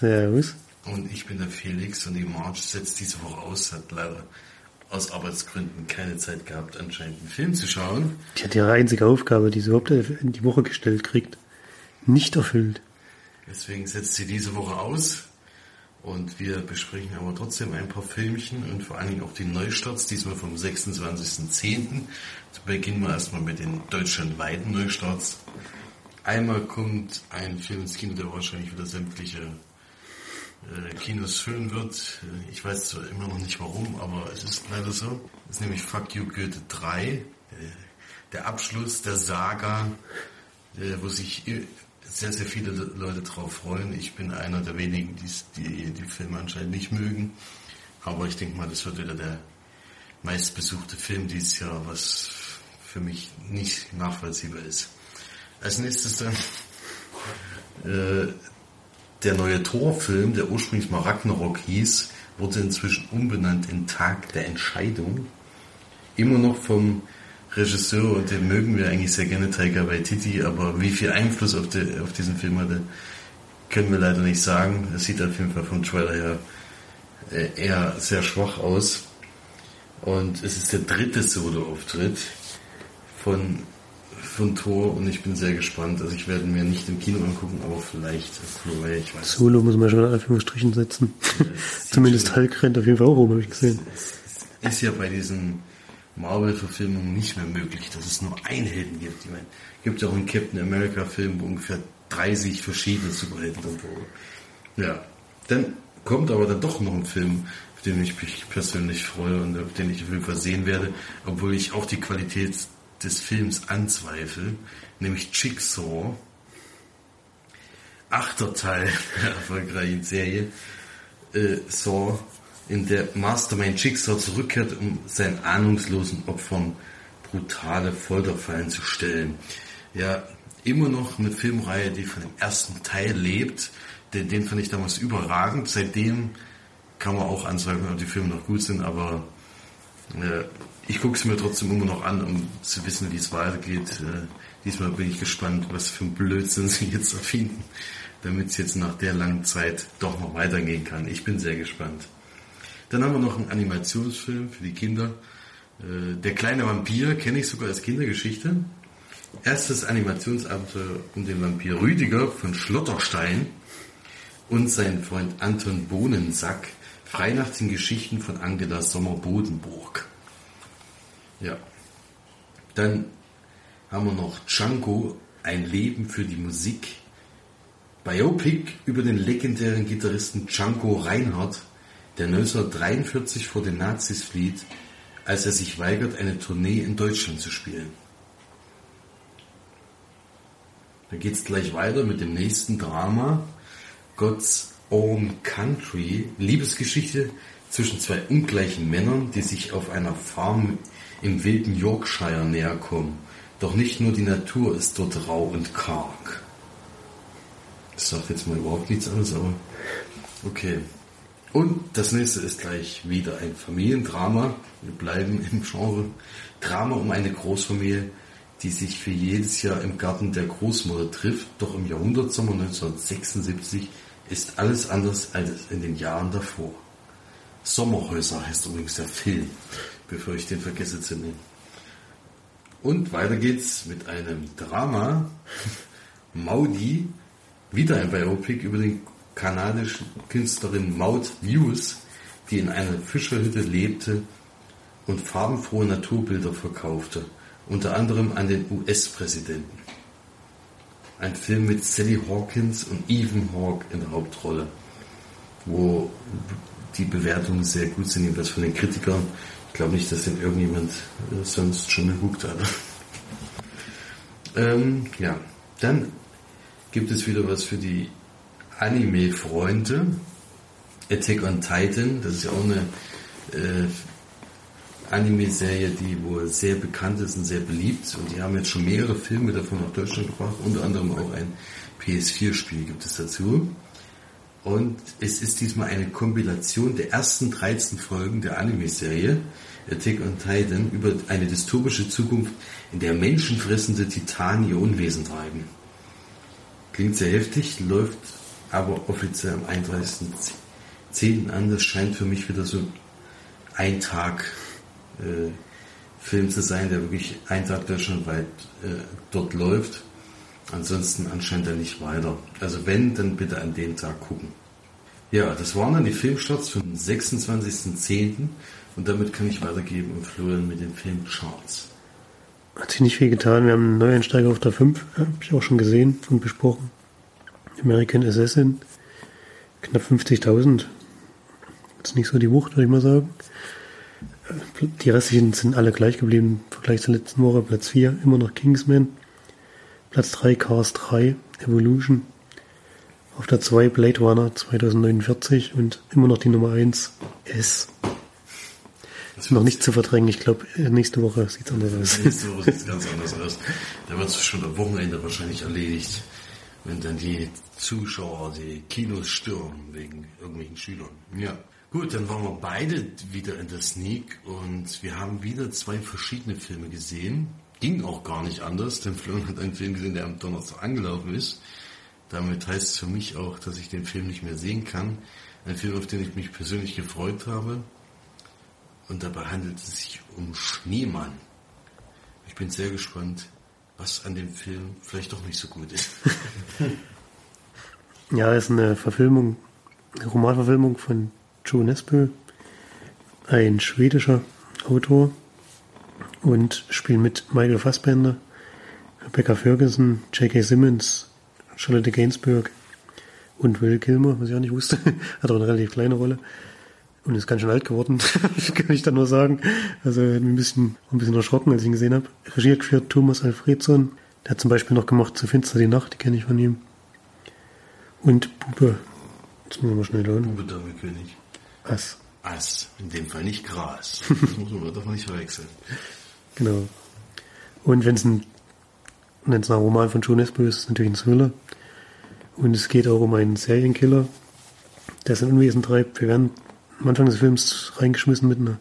Servus. Und ich bin der Felix und die Marge setzt diese Woche aus, hat leider aus Arbeitsgründen keine Zeit gehabt, anscheinend einen Film zu schauen. Die hat ihre einzige Aufgabe, die sie überhaupt in die Woche gestellt kriegt, nicht erfüllt. Deswegen setzt sie diese Woche aus. Und wir besprechen aber trotzdem ein paar Filmchen und vor allen Dingen auch die Neustarts, diesmal vom 26.10. Beginnen wir erstmal mit den deutschlandweiten Neustarts. Einmal kommt ein Film ins Kino, der wahrscheinlich wieder sämtliche Kinos füllen wird. Ich weiß zwar immer noch nicht warum, aber es ist leider so. Das ist nämlich Fuck You Goethe 3, äh, der Abschluss der Saga, äh, wo sich sehr, sehr viele Leute drauf freuen. Ich bin einer der wenigen, die die, die Filme anscheinend nicht mögen. Aber ich denke mal, das wird wieder der meistbesuchte Film dieses Jahr, was für mich nicht nachvollziehbar ist. Als nächstes dann äh, der neue Torfilm, der ursprünglich mal Ragnarok hieß, wurde inzwischen umbenannt in Tag der Entscheidung. Immer noch vom Regisseur, und den mögen wir eigentlich sehr gerne, Taika Waititi, aber wie viel Einfluss auf, die, auf diesen Film hatte, können wir leider nicht sagen. Es sieht auf jeden Fall vom Trailer her äh, eher sehr schwach aus. Und es ist der dritte Solo-Auftritt von, von Thor und ich bin sehr gespannt. Also ich werde mir nicht im Kino angucken, aber vielleicht Blu-ray, ich weiß Solo muss man schon in Anführungsstrichen setzen. Zumindest Hulk rennt auf jeden Fall auch rum, habe ich gesehen. Es ist ja bei diesen Marvel-Verfilmungen nicht mehr möglich, dass es nur einen Helden gibt. Ich meine, gibt ja auch einen Captain America-Film, wo ungefähr 30 verschiedene Superhelden drin vorkommen. Ja, dann kommt aber dann doch noch ein Film, auf den ich mich persönlich freue und auf den ich auf jeden Fall sehen werde, obwohl ich auch die Qualität des Films anzweifle, nämlich Jigsaw. Achter Teil der erfolgreichen Serie. Äh, Saw in der Mastermind Jigsaw zurückkehrt, um seinen ahnungslosen Opfern brutale Folterfallen zu stellen. Ja, immer noch eine Filmreihe, die von dem ersten Teil lebt. Den, den fand ich damals überragend. Seitdem kann man auch anzweifeln, ob die Filme noch gut sind, aber äh, ich gucke es mir trotzdem immer noch an, um zu wissen, wie es weitergeht. Äh, diesmal bin ich gespannt, was für ein Blödsinn sie jetzt erfinden, damit es jetzt nach der langen Zeit doch noch weitergehen kann. Ich bin sehr gespannt. Dann haben wir noch einen Animationsfilm für die Kinder. Äh, Der kleine Vampir kenne ich sogar als Kindergeschichte. Erstes Animationsabenteuer um den Vampir Rüdiger von Schlotterstein und seinen Freund Anton Bohnensack. Frei nach den Geschichten von Angela Sommer-Bodenburg. Ja. Dann haben wir noch Django, ein Leben für die Musik. Biopic über den legendären Gitarristen Django Reinhardt der 1943 vor den Nazis flieht, als er sich weigert, eine Tournee in Deutschland zu spielen. Dann geht es gleich weiter mit dem nächsten Drama, God's Own Country, Liebesgeschichte zwischen zwei ungleichen Männern, die sich auf einer Farm im wilden Yorkshire näher kommen. Doch nicht nur die Natur ist dort rau und karg. Das sagt jetzt mal überhaupt nichts anderes, aber okay. Und das nächste ist gleich wieder ein Familiendrama. Wir bleiben im Genre Drama um eine Großfamilie, die sich für jedes Jahr im Garten der Großmutter trifft. Doch im Jahrhundertsommer 1976 ist alles anders als in den Jahren davor. Sommerhäuser heißt übrigens der Film, bevor ich den vergesse zu nennen. Und weiter geht's mit einem Drama. Maudi, wieder ein Biopic über den kanadischen Künstlerin Maud Hughes, die in einer Fischerhütte lebte und farbenfrohe Naturbilder verkaufte, unter anderem an den US-Präsidenten. Ein Film mit Sally Hawkins und Ethan Hawke in der Hauptrolle, wo die Bewertungen sehr gut sind, jedenfalls von den Kritikern. Ich glaube nicht, dass den irgendjemand äh, sonst schon geguckt hat. ähm, ja, dann gibt es wieder was für die Anime-Freunde. Attack on Titan, das ist ja auch eine äh, Anime-Serie, die wohl sehr bekannt ist und sehr beliebt. Und die haben jetzt schon mehrere Filme davon nach Deutschland gebracht, unter anderem auch ein PS4-Spiel gibt es dazu. Und es ist diesmal eine Kompilation der ersten 13 Folgen der Anime-Serie Attack on Titan über eine dystopische Zukunft, in der menschenfressende Titanen ihr Unwesen treiben. Klingt sehr heftig, läuft aber offiziell am 31.10. an. Das scheint für mich wieder so ein Tag äh, Film zu sein, der wirklich ein Tag deutschlandweit äh, dort läuft. Ansonsten anscheinend dann nicht weiter. Also wenn, dann bitte an den Tag gucken. Ja, das waren dann die Filmstarts vom 26.10. Und damit kann ich weitergeben und Florian mit den Filmcharts. Hat sich nicht viel getan. Wir haben einen Neueinsteiger auf der 5, habe ich auch schon gesehen und besprochen. American Assassin. Knapp 50.000. Ist nicht so die Wucht, würde ich mal sagen. Die restlichen sind alle gleich geblieben im Vergleich zur letzten Woche. Platz 4 immer noch Kingsman. Platz 3 Cars 3 Evolution. Auf der 2 Blade Runner 2049 und immer noch die Nummer 1 S. Das noch nicht zu verdrängen. Ich glaube, nächste Woche sieht es anders aus. Nächste Woche sieht es ganz anders aus. Da wird es schon am Wochenende wahrscheinlich erledigt, wenn dann die Zuschauer die Kinos stürmen wegen irgendwelchen Schülern. Ja. Gut, dann waren wir beide wieder in der Sneak und wir haben wieder zwei verschiedene Filme gesehen. Ging auch gar nicht anders, denn Florian hat einen Film gesehen, der am Donnerstag angelaufen ist. Damit heißt es für mich auch, dass ich den Film nicht mehr sehen kann. Ein Film, auf den ich mich persönlich gefreut habe. Und dabei handelt es sich um Schneemann. Ich bin sehr gespannt, was an dem Film vielleicht doch nicht so gut ist. ja, es ist eine Verfilmung, eine Romanverfilmung von Joe Nesbø, ein schwedischer Autor und spielt mit Michael Fassbender, Rebecca Ferguson, J.K. Simmons, Charlotte Gainsbourg und Will Kilmer, was ich auch nicht wusste, hat auch eine relativ kleine Rolle und ist ganz schön alt geworden, kann ich da nur sagen. Also hat mich ein bisschen, ein bisschen erschrocken, als ich ihn gesehen habe. Regie geführt Thomas Alfredson, der hat zum Beispiel noch gemacht Zu finster die Nacht, die kenne ich von ihm. Und Bube, jetzt müssen wir mal schnell hören. Bube König. Ass. Ass, in dem Fall nicht Gras. Das muss man doch nicht verwechseln. Genau. Und wenn es ein, wenn es ein Roman von Joe Nesbo ist, ist es natürlich ein Thriller. Und es geht auch um einen Serienkiller, der sein Unwesen treibt. Wir werden am Anfang des Films reingeschmissen mit einer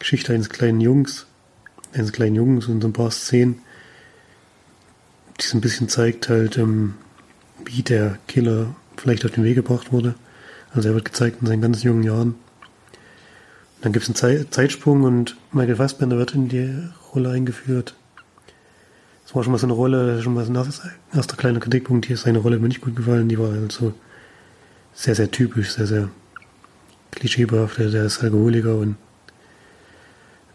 Geschichte eines kleinen Jungs, eines kleinen Jungs und so ein paar Szenen, die so ein bisschen zeigt halt, ähm, wie der Killer vielleicht auf den Weg gebracht wurde. Also er wird gezeigt in seinen ganz jungen Jahren. Dann gibt es einen Ze Zeitsprung und Michael Fassbender wird in die Rolle eingeführt. Das war schon mal so eine Rolle, schon mal so ein erster, kleiner Kritikpunkt. Hier ist seine Rolle mir nicht gut gefallen. Die war also sehr, sehr typisch, sehr, sehr klischeebehaftet. Der ist Alkoholiker und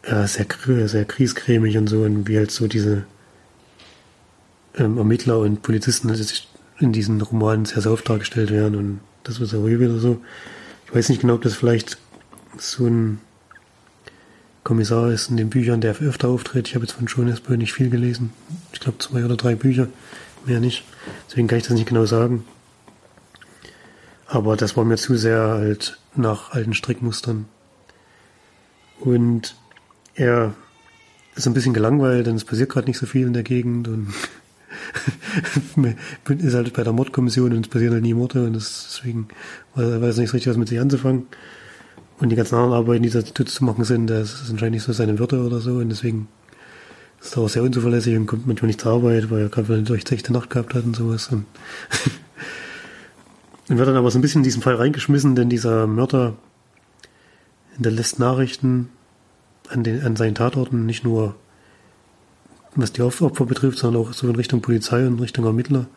ja, sehr, sehr kriescremig und so. Und wie halt so diese ähm, Ermittler und Polizisten in diesen Romanen sehr, sehr oft dargestellt werden. Und das war so wieder so. Ich weiß nicht genau, ob das vielleicht so ein Kommissar ist in den Büchern, der öfter auftritt. Ich habe jetzt von Schonesbö nicht viel gelesen. Ich glaube zwei oder drei Bücher, mehr nicht. Deswegen kann ich das nicht genau sagen. Aber das war mir zu sehr halt nach alten Strickmustern. Und er ist ein bisschen gelangweilt, denn es passiert gerade nicht so viel in der Gegend und ist halt bei der Mordkommission und es passieren halt nie Morde und deswegen weiß er nicht so richtig, was mit sich anzufangen. Und die ganzen anderen Arbeiten, die da zu machen sind, das ist anscheinend nicht so seine Würde oder so und deswegen ist er auch sehr unzuverlässig und kommt manchmal nicht zur Arbeit, weil er gerade eine durchzechte Nacht gehabt hat und sowas. Und dann wird dann aber so ein bisschen in diesen Fall reingeschmissen, denn dieser Mörder hinterlässt Nachrichten an, den, an seinen Tatorten, nicht nur was die Opfer betrifft, sondern auch so in Richtung Polizei und Richtung Ermittler.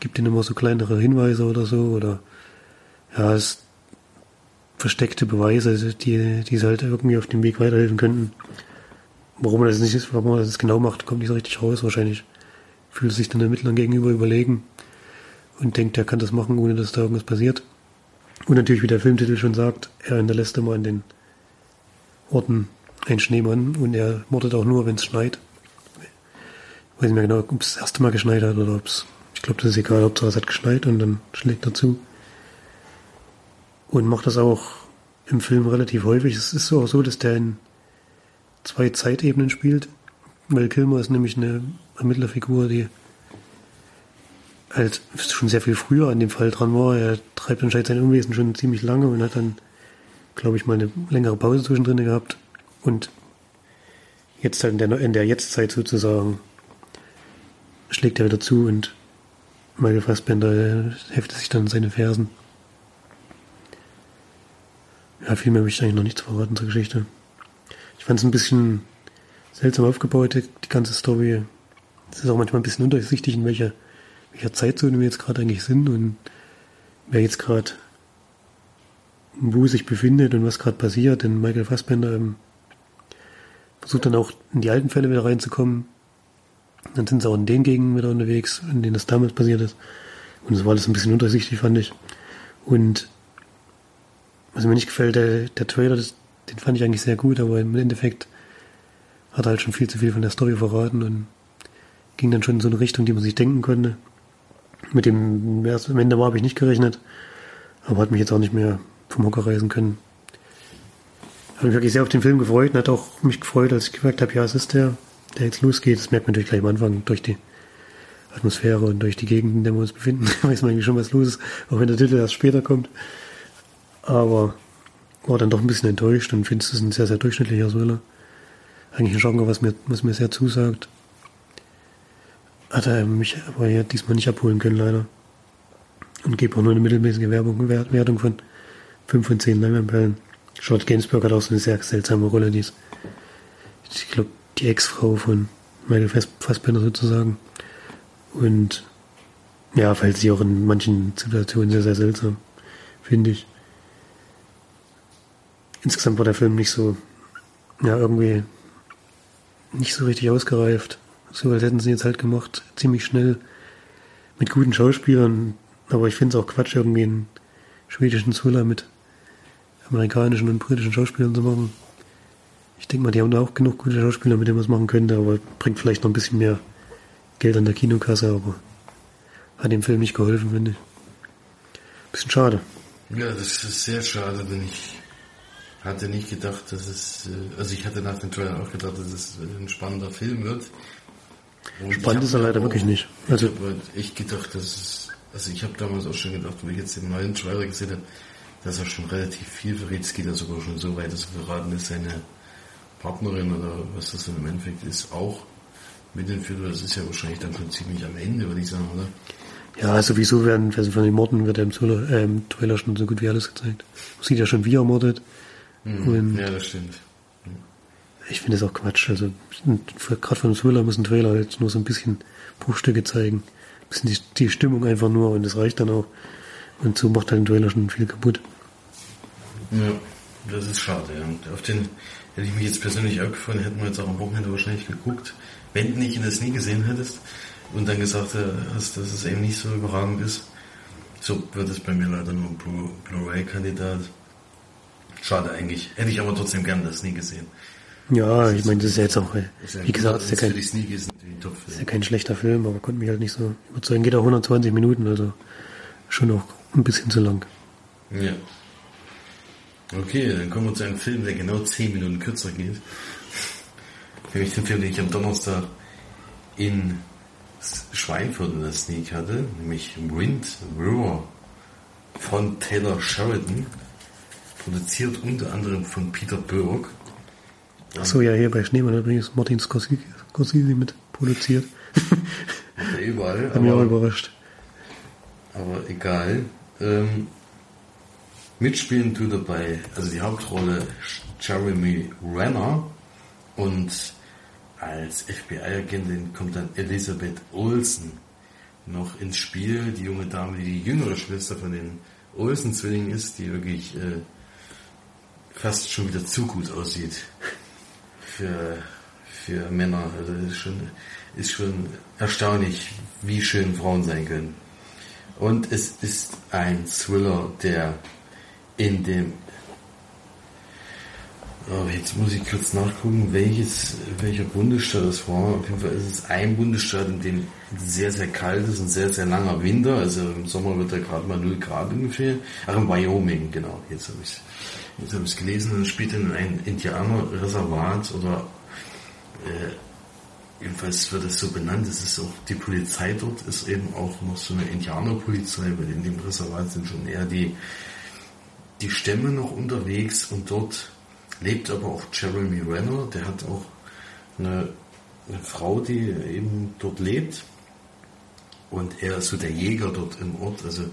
Gibt ihnen immer so kleinere Hinweise oder so, oder ja, es versteckte Beweise, die, die halt irgendwie auf dem Weg weiterhelfen könnten. Warum er das nicht ist, warum er das genau macht, kommt nicht so richtig raus. Wahrscheinlich fühlt sich dann der Ermittler gegenüber überlegen und denkt, er kann das machen, ohne dass da irgendwas passiert. Und natürlich, wie der Filmtitel schon sagt, er hinterlässt immer an den Orten einen Schneemann und er mordet auch nur, wenn es schneit. Ich weiß nicht mehr genau, ob es das erste Mal geschneit hat oder ob es, ich glaube, das ist egal, ob es hat geschneit und dann schlägt er zu. Und macht das auch im Film relativ häufig. Es ist auch so, dass der in zwei Zeitebenen spielt. Weil Kilmer ist nämlich eine Ermittlerfigur, die halt schon sehr viel früher an dem Fall dran war. Er treibt anscheinend sein Unwesen schon ziemlich lange und hat dann, glaube ich, mal eine längere Pause zwischendrin gehabt. Und jetzt halt in der, in der Jetztzeit sozusagen schlägt er wieder zu und Michael Fassbender heftet sich dann in seine Fersen. Ja, viel mehr möchte ich eigentlich noch nichts verraten zur Geschichte. Ich fand es ein bisschen seltsam aufgebaut, die, die ganze Story. Es ist auch manchmal ein bisschen undurchsichtig, in welcher, welcher Zeitzone wir jetzt gerade eigentlich sind und wer jetzt gerade wo sich befindet und was gerade passiert. Denn Michael Fassbender ähm, versucht dann auch in die alten Fälle wieder reinzukommen. Dann sind sie auch in den Gegenden wieder unterwegs, in denen das damals passiert ist. Und es war alles ein bisschen undurchsichtig, fand ich. Und was mir nicht gefällt, der, der Trailer, das, den fand ich eigentlich sehr gut, aber im Endeffekt hat er halt schon viel zu viel von der Story verraten und ging dann schon in so eine Richtung, die man sich denken konnte. Mit dem, wer es am Ende war, habe ich nicht gerechnet, aber hat mich jetzt auch nicht mehr vom Hocker reisen können. Habe mich wirklich sehr auf den Film gefreut und hat auch mich gefreut, als ich gemerkt habe, ja, es ist der, der jetzt losgeht. Das merkt man natürlich gleich am Anfang durch die Atmosphäre und durch die Gegend, in der wir uns befinden. weiß man eigentlich schon, was los ist, auch wenn der Titel erst später kommt. Aber war dann doch ein bisschen enttäuscht und finde, es ein sehr, sehr durchschnittlicher Thriller. Eigentlich ein Genre, was mir, was mir sehr zusagt. Hat er mich aber ja diesmal nicht abholen können, leider. Und gebe auch nur eine mittelmäßige Werbung, Wertung von 5 von 10 Leinwandperlen. Charlotte Gainsbourg hat auch so eine sehr seltsame Rolle, die ist, ich glaube, die Ex-Frau von Michael Fassbender sozusagen. Und ja, verhält sich auch in manchen Situationen sehr, sehr seltsam, finde ich. Insgesamt war der Film nicht so, ja, irgendwie nicht so richtig ausgereift. So als hätten sie jetzt halt gemacht, ziemlich schnell mit guten Schauspielern. Aber ich finde es auch Quatsch, irgendwie einen schwedischen Thriller mit amerikanischen und britischen Schauspielern zu machen. Ich denke mal, die haben da auch genug gute Schauspieler, mit denen man es machen könnte, aber bringt vielleicht noch ein bisschen mehr Geld an der Kinokasse, aber hat dem Film nicht geholfen, finde ich. Bisschen schade. Ja, das ist sehr schade, denn ich hatte nicht gedacht, dass es, äh, also ich hatte nach dem Trailer auch gedacht, dass es ein spannender Film wird. Und Spannend ist er leider auch, wirklich nicht. Also, ich habe echt gedacht, dass es, also ich habe damals auch schon gedacht, wo ich jetzt den neuen Trailer gesehen habe, dass er schon relativ viel verrät. Es geht ja sogar schon so weit, dass er verraten ist, seine Partnerin oder was das im Endeffekt ist, auch mit den Führer. Das ist ja wahrscheinlich dann schon ziemlich am Ende, würde ich sagen, oder? Ja, sowieso werden also von den Morden wird ja im Trailer, äh, im Trailer schon so gut wie alles gezeigt. Man sieht ja schon, wie er mordet. Mhm. Ja, das stimmt. Ich finde es auch Quatsch. Also gerade von Thriller muss ein Trailer jetzt nur so ein bisschen Bruchstücke zeigen. Ein bisschen die, die Stimmung einfach nur und das reicht dann auch. Und so macht halt ein Trailer schon viel kaputt. Ja, das ist schade. Und auf den hätte ich mich jetzt persönlich auch gefreut, hätten wir jetzt auch am Wochenende wahrscheinlich geguckt, wenn du nicht in das nie gesehen hättest und dann gesagt hast, dass es eben nicht so überragend ist. So wird es bei mir leider nur ein Blu-ray-Kandidat. Schade eigentlich. Hätte ich aber trotzdem gern das nie gesehen. Ja, ich meine, das ist ja jetzt auch, wie gesagt, das ist ja, kein, ist ja kein schlechter Film, aber konnte mich halt nicht so überzeugen. Geht auch 120 Minuten, also schon auch ein bisschen zu lang. Ja. Okay, dann kommen wir zu einem Film, der genau 10 Minuten kürzer geht. Nämlich den Film, den ich am Donnerstag in Schweinfurt in der Sneak hatte, nämlich Wind River von Taylor Sheridan, produziert unter anderem von Peter Burke. Achso, ja, hier bei Schneemann übrigens Martin Scorsese, mit produziert. überall. Hat mich auch überrascht. Aber egal. Ähm, mitspielen tut dabei, also die Hauptrolle Jeremy Renner und als FBI-Agentin kommt dann Elisabeth Olsen noch ins Spiel. Die junge Dame, die die jüngere Schwester von den Olsen-Zwillingen ist, die wirklich äh, fast schon wieder zu gut aussieht für, für Männer. Also ist schon, ist schon erstaunlich, wie schön Frauen sein können. Und es ist ein Thriller, der in dem Oh, jetzt muss ich kurz nachgucken, welches, welcher Bundesstaat das war. Auf jeden Fall ist es ein Bundesstaat, in dem sehr, sehr kalt ist und sehr, sehr langer Winter. Also im Sommer wird da gerade mal 0 Grad ungefähr. Ach, in Wyoming, genau. Jetzt habe ich es jetzt hab ich's gelesen. Und es spielt in ein Indianerreservat oder äh, jedenfalls wird es so benannt. Es ist auch die Polizei dort ist eben auch noch so eine Indianerpolizei, weil in dem Reservat sind schon eher die, die Stämme noch unterwegs und dort lebt aber auch Jeremy Renner, der hat auch eine, eine Frau, die eben dort lebt. und er ist so der Jäger dort im Ort. Also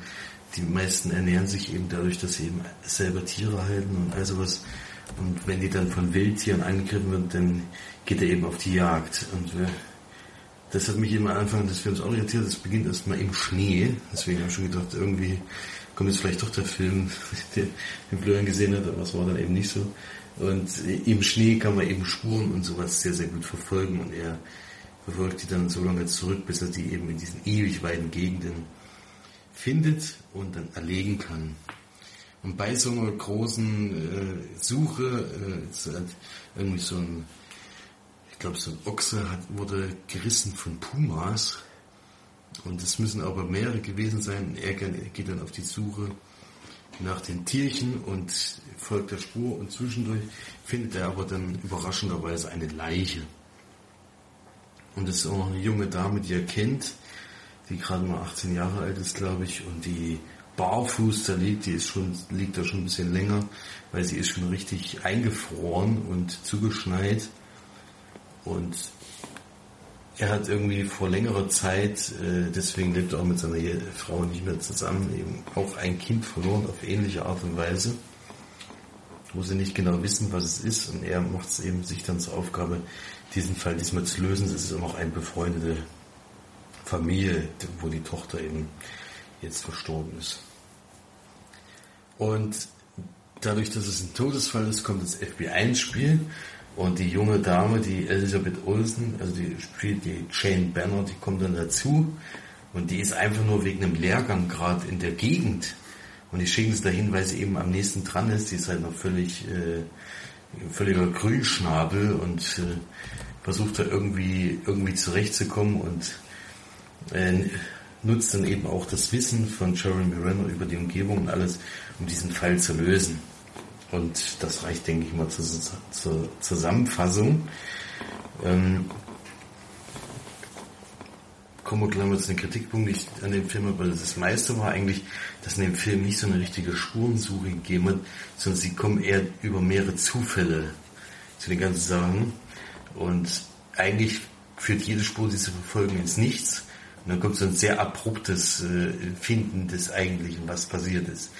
die meisten ernähren sich eben dadurch, dass sie eben selber Tiere halten und all sowas. Und wenn die dann von Wildtieren angegriffen werden, dann geht er eben auf die Jagd. Und äh, das hat mich immer am Anfang des Films orientiert. Das beginnt erstmal im Schnee. Deswegen habe ich schon gedacht, irgendwie kommt jetzt vielleicht doch der Film, den Florian gesehen hat, aber es war dann eben nicht so. Und im Schnee kann man eben Spuren und sowas sehr, sehr gut verfolgen. Und er verfolgt die dann so lange zurück, bis er die eben in diesen ewig weiten Gegenden findet und dann erlegen kann. Und bei so einer großen äh, Suche, äh, irgendwie so ein, ich glaube so ein Ochse hat, wurde gerissen von Pumas. Und es müssen aber mehrere gewesen sein. Er geht dann auf die Suche nach den Tierchen und folgt der Spur und zwischendurch findet er aber dann überraschenderweise eine Leiche. Und es ist auch noch eine junge Dame, die er kennt, die gerade mal 18 Jahre alt ist, glaube ich, und die barfuß da liegt, die ist schon, liegt da schon ein bisschen länger, weil sie ist schon richtig eingefroren und zugeschneit. Und er hat irgendwie vor längerer Zeit, äh, deswegen lebt er auch mit seiner Frau nicht mehr zusammen, eben auch ein Kind verloren auf ähnliche Art und Weise, wo sie nicht genau wissen, was es ist. Und er macht es eben sich dann zur Aufgabe, diesen Fall diesmal zu lösen. Das ist auch eine befreundete Familie, wo die Tochter eben jetzt verstorben ist. Und dadurch, dass es ein Todesfall ist, kommt das FBI ins Spiel und die junge Dame, die Elizabeth Olsen, also die spielt die Jane Banner, die kommt dann dazu und die ist einfach nur wegen einem Lehrgang gerade in der Gegend und die schicken sie dahin, weil sie eben am nächsten dran ist. Die ist halt noch völlig äh, völliger Grünschnabel und äh, versucht da irgendwie irgendwie zurechtzukommen und nutzt dann eben auch das Wissen von Jeremy Renner über die Umgebung und alles, um diesen Fall zu lösen. Und das reicht, denke ich mal, zur, zur Zusammenfassung. Ähm, kommen wir gleich mal zu den Kritikpunkten, die ich an dem Film habe, das meiste war eigentlich, dass in dem Film nicht so eine richtige Spurensuche gegeben hat, sondern sie kommen eher über mehrere Zufälle zu den ganzen Sachen. Und eigentlich führt jede Spur, die sie verfolgen, ins Nichts. Und dann kommt so ein sehr abruptes äh, Finden des Eigentlichen, was passiert ist.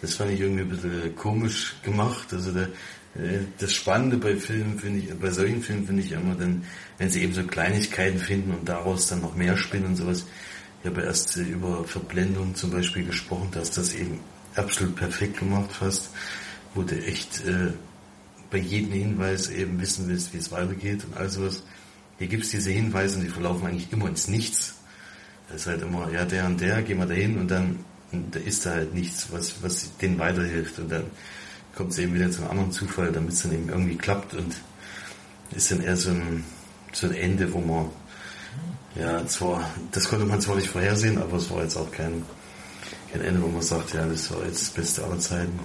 Das fand ich irgendwie ein bisschen komisch gemacht. Also der, äh, das Spannende bei Filmen finde ich, bei solchen Filmen finde ich immer dann, wenn sie eben so Kleinigkeiten finden und daraus dann noch mehr spinnen und sowas. Ich habe erst äh, über Verblendung zum Beispiel gesprochen, dass das eben absolut perfekt gemacht fast, wo du echt äh, bei jedem Hinweis eben wissen willst, wie es weitergeht und all sowas. Hier gibt es diese Hinweise und die verlaufen eigentlich immer ins Nichts. Das ist halt immer, ja, der und der, gehen wir dahin und dann und da ist da halt nichts, was, was denen weiterhilft. Und dann kommt es eben wieder zu einem anderen Zufall, damit es dann eben irgendwie klappt und ist dann eher so ein, so ein Ende, wo man, ja, zwar, das konnte man zwar nicht vorhersehen, aber es war jetzt auch kein, kein Ende, wo man sagt, ja, das war jetzt das Beste aller Zeiten.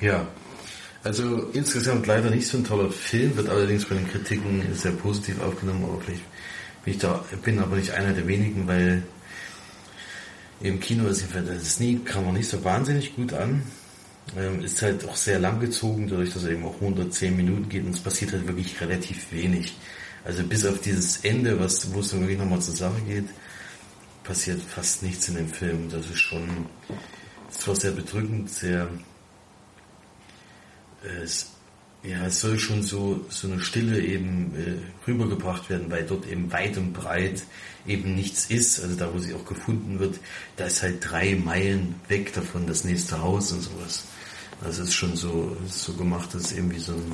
Ja, also insgesamt leider nicht so ein toller Film, wird allerdings bei den Kritiken sehr positiv aufgenommen, aber vielleicht bin ich da, bin aber nicht einer der wenigen, weil im Kino ist das Sneak kam man nicht so wahnsinnig gut an. Ähm, ist halt auch sehr lang gezogen, dadurch, dass er eben auch 110 Minuten geht und es passiert halt wirklich relativ wenig. Also bis auf dieses Ende, was, wo es dann wirklich nochmal zur Sache geht, passiert fast nichts in dem Film. Das ist schon, zwar sehr bedrückend, sehr, äh, es ja, es soll schon so, so eine Stille eben äh, rübergebracht werden, weil dort eben weit und breit eben nichts ist. Also da, wo sie auch gefunden wird, da ist halt drei Meilen weg davon das nächste Haus und sowas. Also es ist schon so, so gemacht, dass es eben wie so ein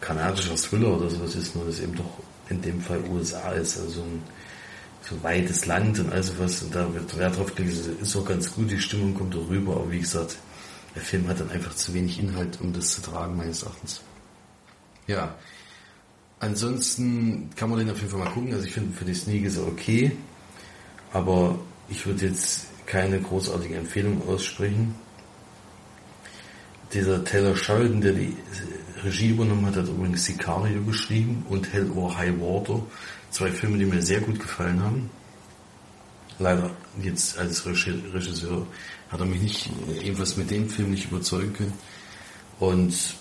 kanadischer Thriller oder sowas ist, nur dass eben doch in dem Fall USA ist, also ein so weites Land und all sowas. Und da wird Wert drauf gelegt, ist auch ganz gut, die Stimmung kommt auch rüber, aber wie gesagt, der Film hat dann einfach zu wenig Inhalt, um das zu tragen, meines Erachtens. Ja. Ansonsten kann man den auf jeden Fall mal gucken. Also ich finde, für die Sneak ist er okay. Aber ich würde jetzt keine großartige Empfehlung aussprechen. Dieser Taylor Sheridan, der die Regie übernommen hat, hat übrigens Sicario geschrieben und Hell or High Water. Zwei Filme, die mir sehr gut gefallen haben. Leider jetzt als Regisseur hat er mich nicht irgendwas mit dem Film nicht überzeugen können. Und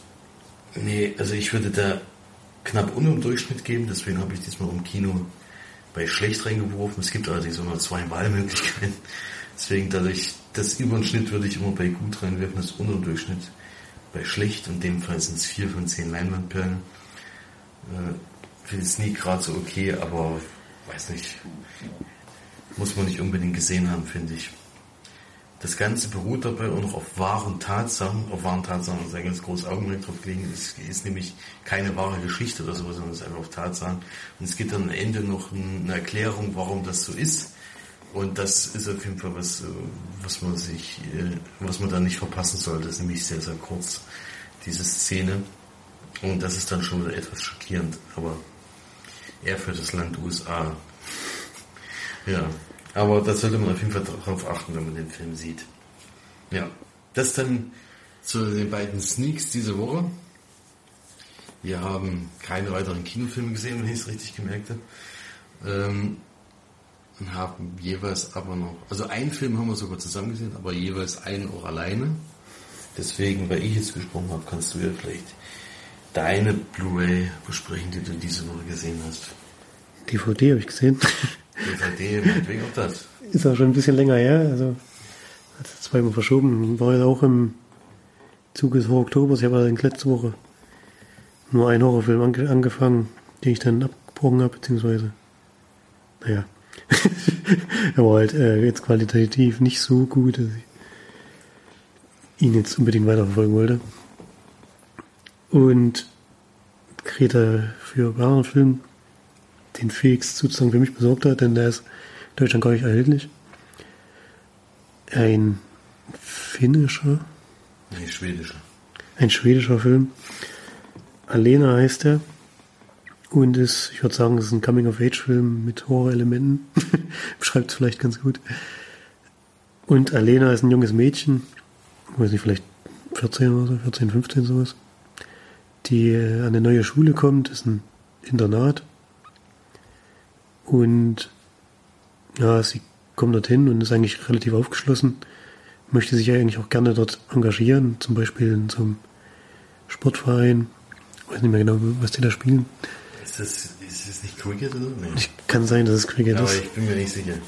nee, also ich würde da knapp unter dem Durchschnitt geben, deswegen habe ich diesmal im Kino bei schlecht reingeworfen. Es gibt allerdings auch nur zwei Wahlmöglichkeiten. Deswegen dadurch, das über den Schnitt würde ich immer bei gut reinwerfen, das Unterdurchschnitt bei schlecht. In dem Fall sind es vier von zehn Leinwandperlen. Äh, Finde es nie gerade so okay, aber weiß nicht. Muss man nicht unbedingt gesehen haben, finde ich. Das Ganze beruht dabei auch noch auf wahren Tatsachen, auf wahren Tatsachen, ist ein ganz großes Augenmerk drauf gelegen. Es ist nämlich keine wahre Geschichte oder sowas, sondern es ist einfach auf Tatsachen. Und es gibt dann am Ende noch eine Erklärung, warum das so ist. Und das ist auf jeden Fall was, äh, was man sich, äh, was man da nicht verpassen sollte. Das ist nämlich sehr, sehr kurz, diese Szene. Und das ist dann schon wieder etwas schockierend, aber eher für das Land USA. Ja, aber da sollte man auf jeden Fall darauf achten, wenn man den Film sieht. Ja, das dann zu den beiden Sneaks diese Woche. Wir haben keine weiteren Kinofilme gesehen, wenn ich es richtig gemerkt habe. Ähm, und haben jeweils aber noch, also einen Film haben wir sogar zusammen gesehen, aber jeweils einen auch alleine. Deswegen, weil ich jetzt gesprochen habe, kannst du ja vielleicht deine Blu-ray besprechen, die du diese Woche gesehen hast. DVD habe ich gesehen. Meinetwegen auch das. Ist auch schon ein bisschen länger her, also hat es zweimal verschoben. War ja auch im Zuge des Oktobers. Ich habe allerdings letzte Woche nur einen Horrorfilm ange angefangen, den ich dann abgebrochen habe, beziehungsweise, naja, er war halt äh, jetzt qualitativ nicht so gut, dass ich ihn jetzt unbedingt weiterverfolgen wollte. Und Greta für wahren Film den Felix sozusagen für mich besorgt hat, denn der ist in Deutschland gar nicht erhältlich. Ein finnischer. Nee, schwedischer. Ein schwedischer Film. Alena heißt er. Und ist, ich würde sagen, es ist ein Coming-of-Age-Film mit Horrorelementen. Beschreibt es vielleicht ganz gut. Und Alena ist ein junges Mädchen, ich weiß nicht, vielleicht 14 oder so, 14, 15 sowas, die äh, an eine neue Schule kommt, ist ein Internat und ja, sie kommt dorthin und ist eigentlich relativ aufgeschlossen, möchte sich eigentlich auch gerne dort engagieren, zum Beispiel in so einem Sportverein. Ich weiß nicht mehr genau, was die da spielen. Ist das, ist das nicht Cricket oder? Nee. Ich kann sein, dass es Cricket Aber ist. ich bin mir nicht sicher.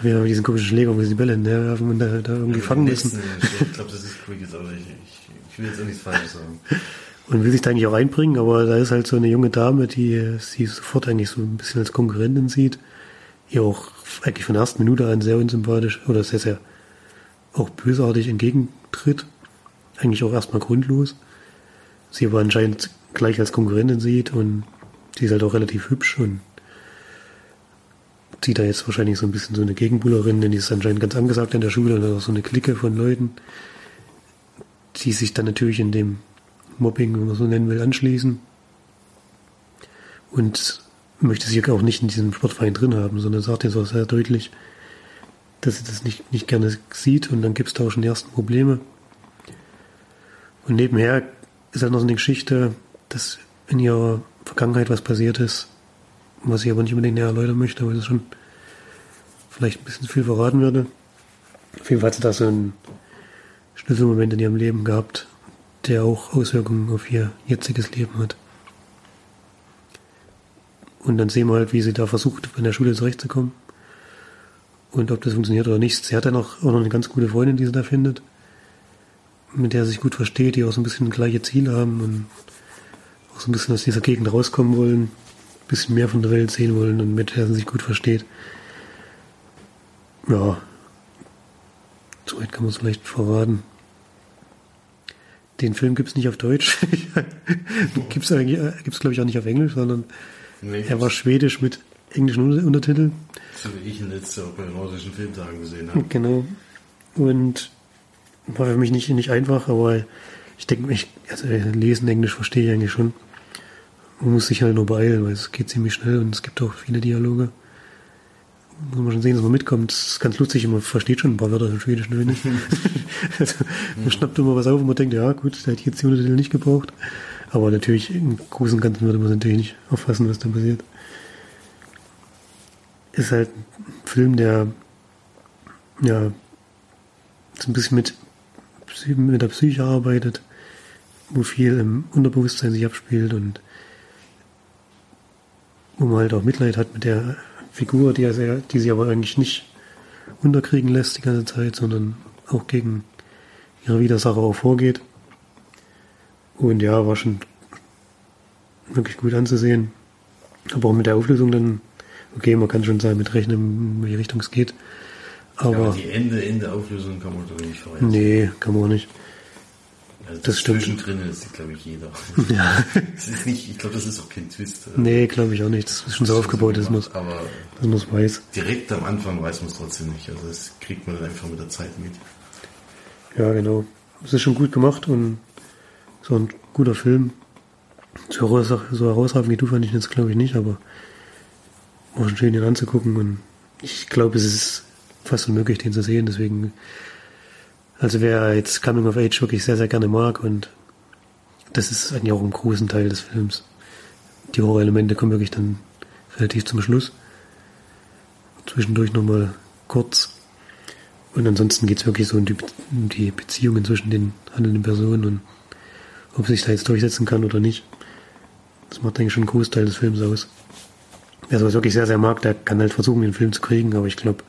Wir haben diesen komischen Schläger, wo sie die Bälle hinterherwerfen und da, da irgendwie fangen müssen. Ich glaube, das ist Cricket, aber ich, ich, ich will jetzt auch nichts Falsches sagen. Und will sich da eigentlich auch einbringen, aber da ist halt so eine junge Dame, die sie sofort eigentlich so ein bisschen als Konkurrentin sieht. Ihr auch eigentlich von der ersten Minute an sehr unsympathisch oder sehr, sehr auch bösartig entgegentritt. Eigentlich auch erstmal grundlos. Sie aber anscheinend gleich als Konkurrentin sieht und sie ist halt auch relativ hübsch und sieht da jetzt wahrscheinlich so ein bisschen so eine Gegenbuhlerin, denn die ist anscheinend ganz angesagt in der Schule und hat auch so eine Clique von Leuten, die sich dann natürlich in dem Mobbing, wenn man so nennen will, anschließen. Und möchte sich auch nicht in diesem Sportverein drin haben, sondern sagt jetzt auch sehr deutlich, dass sie das nicht, nicht gerne sieht und dann gibt es da auch schon die ersten Probleme. Und nebenher ist halt noch so eine Geschichte, dass in ihrer Vergangenheit was passiert ist, was ich aber nicht unbedingt näher erläutern möchte, weil das schon vielleicht ein bisschen viel verraten würde. Auf jeden Fall hat sie da so einen Schlüsselmoment in ihrem Leben gehabt, der auch Auswirkungen auf ihr jetziges Leben hat. Und dann sehen wir halt, wie sie da versucht, in der Schule zurechtzukommen. Und ob das funktioniert oder nicht. Sie hat dann auch, auch noch eine ganz gute Freundin, die sie da findet, mit der sie sich gut versteht, die auch so ein bisschen gleiche Ziele haben und auch so ein bisschen aus dieser Gegend rauskommen wollen, ein bisschen mehr von der Welt sehen wollen und mit der sie sich gut versteht. Ja, so weit kann man es vielleicht verraten. Den Film gibt's nicht auf Deutsch. gibt's eigentlich, äh, gibt's glaube ich auch nicht auf Englisch, sondern Nee, er war schwedisch mit englischen Unter- Untertiteln. so wie ich ihn letzte auch bei den nordischen Filmtagen gesehen habe. Genau. Und war für mich nicht, nicht einfach, aber ich denke, ich, also lesen Englisch verstehe ich eigentlich schon. Man muss sich halt nur beeilen, weil es geht ziemlich schnell und es gibt auch viele Dialoge. Muss man schon sehen, dass man mitkommt. Das ist ganz lustig, man versteht schon ein paar Wörter im Schwedischen, finde ich. also, man schnappt immer was auf und man denkt, ja gut, da hätte jetzt die Untertitel nicht gebraucht. Aber natürlich, im Großen und Ganzen würde man natürlich nicht auffassen, was da passiert. Ist halt ein Film, der ja so ein bisschen mit, mit der Psyche arbeitet, wo viel im Unterbewusstsein sich abspielt und wo man halt auch Mitleid hat mit der Figur, die, sehr, die sie aber eigentlich nicht unterkriegen lässt die ganze Zeit, sondern auch gegen ihre Widersacher auch vorgeht. Und ja, war schon wirklich gut anzusehen. Aber auch mit der Auflösung dann, okay, man kann schon sagen, mit rechnen, in welche Richtung es geht. Aber, Aber die Ende, Ende Auflösung kann man doch nicht vorhersehen. nee, kann man auch nicht. Also das stimmt. Zwischendrin ist, glaube ich, jeder. Ja. Das ist nicht, ich glaube, das ist auch kein Twist. Nee, glaube ich auch nicht. Das ist schon so aufgebaut, dass man Aber es weiß. direkt am Anfang weiß man es trotzdem nicht. Also das kriegt man dann einfach mit der Zeit mit. Ja, genau. Es ist schon gut gemacht und so ein guter Film. So, heraus- so herausragend wie du fand ich jetzt, glaube ich, nicht, aber war schon schön, ihn anzugucken und ich glaube, es ist fast unmöglich, den zu sehen, deswegen, also wer jetzt Coming of Age wirklich sehr, sehr gerne mag und das ist eigentlich auch ein großen Teil des Films. Die Horrorelemente kommen wirklich dann relativ zum Schluss. Zwischendurch nochmal kurz. Und ansonsten geht es wirklich so um die, um die Beziehungen zwischen den handelnden Personen und ob sich da jetzt durchsetzen kann oder nicht. Das macht eigentlich schon einen Großteil des Films aus. Wer sowas wirklich sehr, sehr mag, der kann halt versuchen, den Film zu kriegen, aber ich glaube,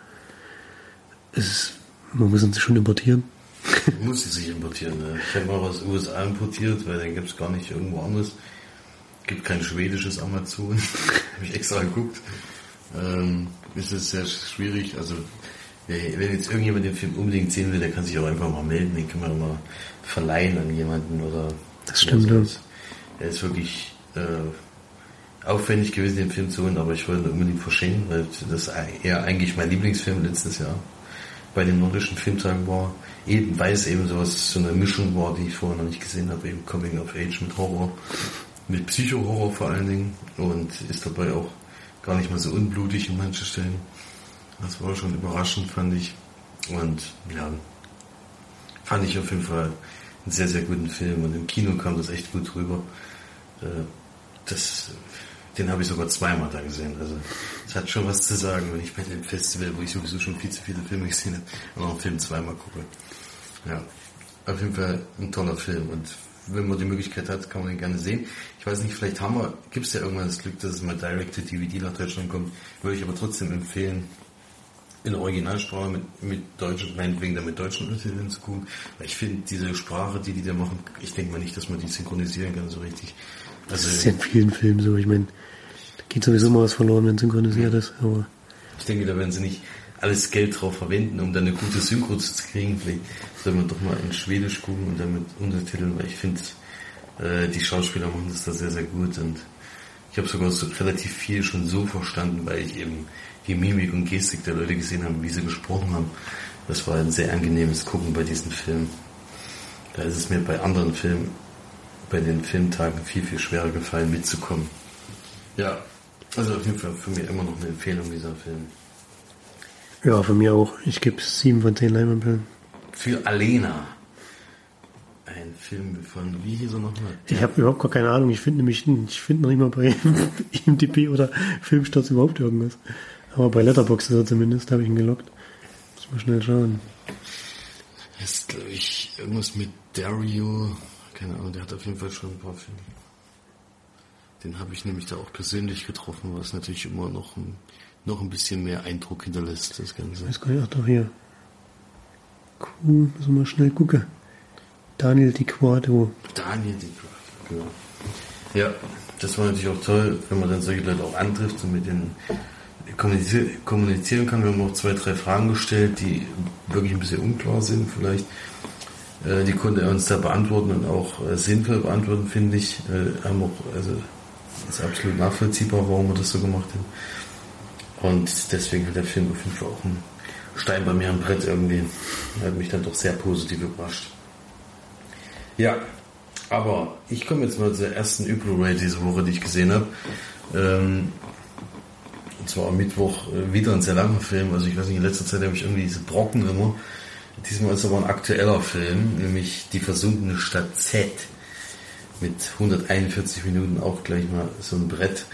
man muss ihn schon importieren. Muss sie sich importieren. Ne? Ich habe mal aus den USA importiert, weil den gibt es gar nicht irgendwo anders. Gibt kein schwedisches Amazon. habe ich extra geguckt. Ähm, ist es sehr schwierig. Also wenn jetzt irgendjemand den Film unbedingt sehen will, der kann sich auch einfach mal melden. Den kann man mal verleihen an jemanden oder. Das stimmt, oder sowas. Er ist wirklich äh, aufwendig gewesen, den Film zu holen, aber ich wollte ihn unbedingt verschenken, weil das eher eigentlich mein Lieblingsfilm letztes Jahr bei den nordischen Filmtagen war. Eben, weil es eben sowas, so eine Mischung war, die ich vorher noch nicht gesehen habe, eben Coming of Age mit Horror, mit Psycho-Horror vor allen Dingen und ist dabei auch gar nicht mal so unblutig in manchen Stellen. Das war schon überraschend, fand ich. Und ja, fand ich auf jeden Fall einen sehr, sehr guten Film und im Kino kam das echt gut rüber. Äh, Das, den habe ich sogar zweimal da gesehen. Also es hat schon was zu sagen, wenn ich bei dem Festival, wo ich sowieso schon viel zu viele Filme gesehen habe, auch einen Film zweimal gucke. Ja, auf jeden Fall ein toller Film und wenn man die Möglichkeit hat, kann man ihn gerne sehen. Ich weiß nicht, vielleicht haben wir, gibt es ja irgendwann das Glück, dass es mal direct to DVD nach Deutschland kommt, würde ich aber trotzdem empfehlen, in Originalsprache mit, mit deutschen, meinetwegen dann mit deutschen Untertiteln zu gucken. Weil ich finde, diese Sprache, die die da machen, ich denke mal nicht, dass man die synchronisieren kann so richtig. Also, Das ist ja in vielen Filmen so. Ich meine, da geht sowieso mal was verloren, wenn synchronisiert ist, aber Ich denke, da werden sie nicht alles Geld drauf verwenden, um dann eine gute Synchro zu kriegen. Vielleicht soll man doch mal in Schwedisch gucken und dann mit Untertiteln, weil ich finde, äh, die Schauspieler machen das da sehr, sehr gut und ich habe sogar so relativ viel schon so verstanden, weil ich eben die Mimik und Gestik der Leute gesehen habe, wie sie gesprochen haben. Das war ein sehr angenehmes Gucken bei diesen Filmen. Da ist es mir bei anderen Filmen, bei den Filmtagen viel, viel schwerer gefallen, mitzukommen. Ja, also auf jeden Fall für mich immer noch eine Empfehlung dieser Film. Ja, von mir auch. Ich gebe sieben von zehn Leinwandperlen. Für Alena. Ein Film von, wie hieß er nochmal? Ich habe überhaupt gar keine Ahnung. Ich finde nämlich, ich finde noch nicht mal bei IMDb oder Filmstarts überhaupt irgendwas. Aber bei Letterboxd ist er zumindest, habe ich ihn gelockt. Muss mal schnell schauen. Das ist, glaube ich, irgendwas mit Dario. Keine Ahnung, der hat auf jeden Fall schon ein paar Filme. Den habe ich nämlich da auch persönlich getroffen, was natürlich immer noch ein, noch ein bisschen mehr Eindruck hinterlässt, das Ganze. Ich weiß gar nicht, ach doch hier. Cool, müssen wir mal schnell gucken. Daniel Di Quadro. Daniel DeGraff, genau. Ja, das war natürlich auch toll, wenn man dann solche Leute auch antrifft und mit denen kommunizier kommunizieren kann. Wir haben auch zwei, drei Fragen gestellt, die wirklich ein bisschen unklar sind vielleicht. Äh, die konnte er uns da beantworten und auch äh, sinnvoll beantworten, finde ich. Äh, haben auch, also ist absolut nachvollziehbar, warum wir das so gemacht haben. Und deswegen hat der Film auf jeden Fall auch einen Stein bei mir am Brett irgendwie. Hat mich dann doch sehr positiv überrascht. Ja, aber ich komme jetzt mal zur ersten Blu-ray diese Woche, die ich gesehen habe. Ähm, und zwar am Mittwoch äh, wieder ein sehr langer Film. Also ich weiß nicht, in letzter Zeit habe ich irgendwie diese Brocken immer. Diesmal ist aber ein aktueller Film, nämlich Die versunkene Stadt Z. Mit 141 Minuten auch gleich mal so ein Brett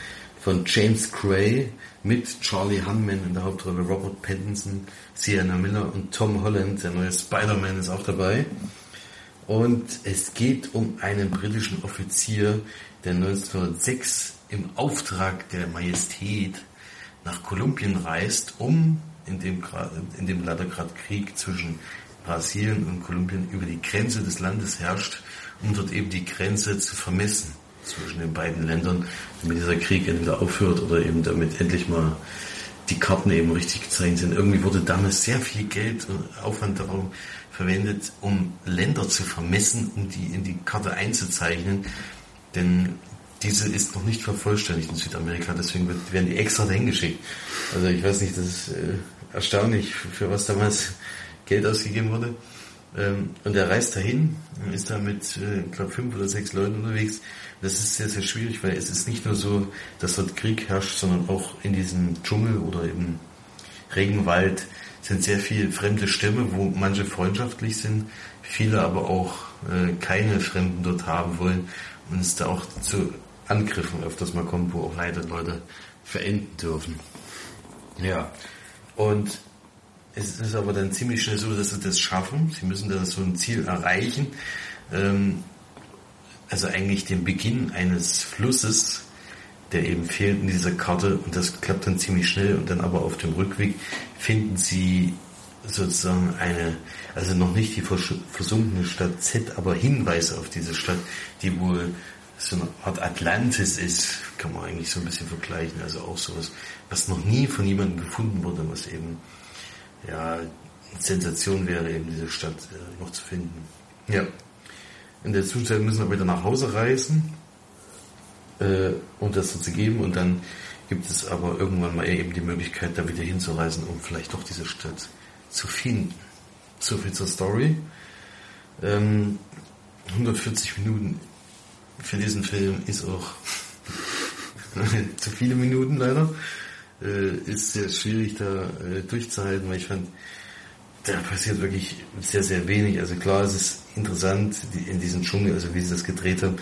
von James Gray mit Charlie Hunman in der Hauptrolle, Robert Pattinson, Sienna Miller und Tom Holland, der neue Spider-Man ist auch dabei. Und es geht um einen britischen Offizier, der 1906 im Auftrag der Majestät nach Kolumbien reist, um in dem, in dem leider gerade Krieg zwischen Brasilien und Kolumbien über die Grenze des Landes herrscht, um dort eben die Grenze zu vermessen zwischen den beiden Ländern, damit dieser Krieg entweder aufhört oder eben damit endlich mal die Karten eben richtig gezeichnet sind. Irgendwie wurde damals sehr viel Geld und Aufwand darum verwendet, um Länder zu vermessen, um die in die Karte einzuzeichnen. Denn diese ist noch nicht vervollständigt in Südamerika, deswegen werden die extra dahin geschickt. Also ich weiß nicht, das ist äh, erstaunlich, für was damals Geld ausgegeben wurde. Ähm, und er reist dahin, ist da mit, äh, ich glaube, fünf oder sechs Leuten unterwegs. Das ist sehr, sehr schwierig, weil es ist nicht nur so, dass dort Krieg herrscht, sondern auch in diesem Dschungel oder im Regenwald sind sehr viele fremde Stämme, wo manche freundschaftlich sind, viele aber auch äh, keine Fremden dort haben wollen und es da auch zu Angriffen öfters mal kommt, wo auch leider Leute verenden dürfen. Ja, und es ist aber dann ziemlich schnell so, dass sie das schaffen. Sie müssen da so ein Ziel erreichen. Ähm, also eigentlich den Beginn eines Flusses, der eben fehlt in dieser Karte und das klappt dann ziemlich schnell und dann aber auf dem Rückweg finden sie sozusagen eine, also noch nicht die versunkene Stadt Z, aber Hinweise auf diese Stadt, die wohl so eine Art Atlantis ist, kann man eigentlich so ein bisschen vergleichen, also auch sowas, was noch nie von jemandem gefunden wurde, was eben, ja, Sensation wäre, eben diese Stadt äh, noch zu finden. Ja. In der Zwischenzeit müssen wir wieder nach Hause reisen, äh, um das so zu geben und dann gibt es aber irgendwann mal eben die Möglichkeit, da wieder hinzureisen, um vielleicht doch diese Stadt zu finden. So viel zur Story. Ähm, 140 Minuten für diesen Film ist auch zu viele Minuten leider. Äh, ist sehr schwierig da äh, durchzuhalten, weil ich fand, da passiert wirklich sehr, sehr wenig. Also klar, es ist interessant die, in diesem Dschungel, also wie sie das gedreht haben,